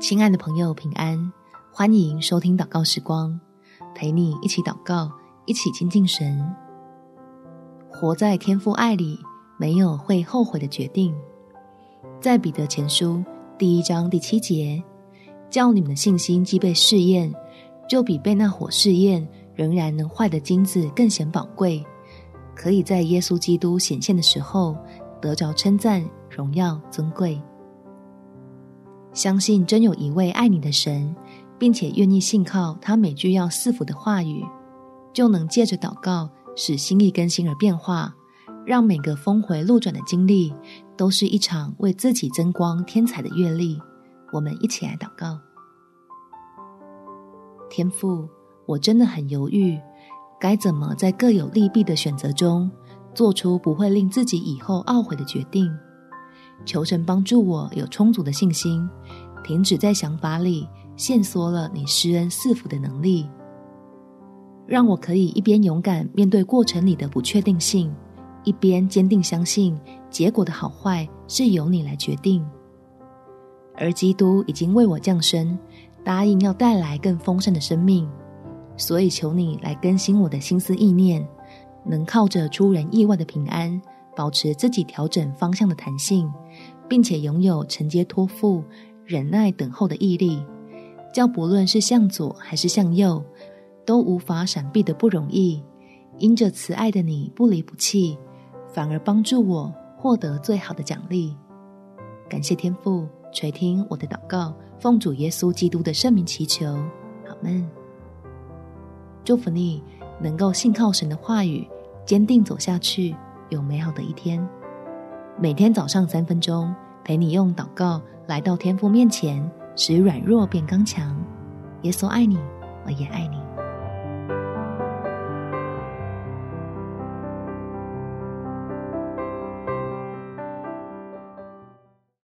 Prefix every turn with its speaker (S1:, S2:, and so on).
S1: 亲爱的朋友，平安！欢迎收听祷告时光，陪你一起祷告，一起亲近神。活在天父爱里，没有会后悔的决定。在彼得前书第一章第七节，叫你们的信心既被试验，就比被那火试验仍然能坏的金子更显宝贵，可以在耶稣基督显现的时候得着称赞、荣耀、尊贵。相信真有一位爱你的神，并且愿意信靠他每句要赐福的话语，就能借着祷告使心意更新而变化，让每个峰回路转的经历都是一场为自己增光添彩的阅历。我们一起来祷告：天父，我真的很犹豫，该怎么在各有利弊的选择中，做出不会令自己以后懊悔的决定。求神帮助我有充足的信心，停止在想法里限缩了你施恩赐福的能力，让我可以一边勇敢面对过程里的不确定性，一边坚定相信结果的好坏是由你来决定。而基督已经为我降生，答应要带来更丰盛的生命，所以求你来更新我的心思意念，能靠着出人意外的平安。保持自己调整方向的弹性，并且拥有承接托付、忍耐等候的毅力，叫不论是向左还是向右，都无法闪避的不容易。因着慈爱的你不离不弃，反而帮助我获得最好的奖励。感谢天父垂听我的祷告，奉主耶稣基督的圣名祈求，阿们。祝福你能够信靠神的话语，坚定走下去。有美好的一天，每天早上三分钟，陪你用祷告来到天父面前，使软弱变刚强。耶稣爱你，我也爱你。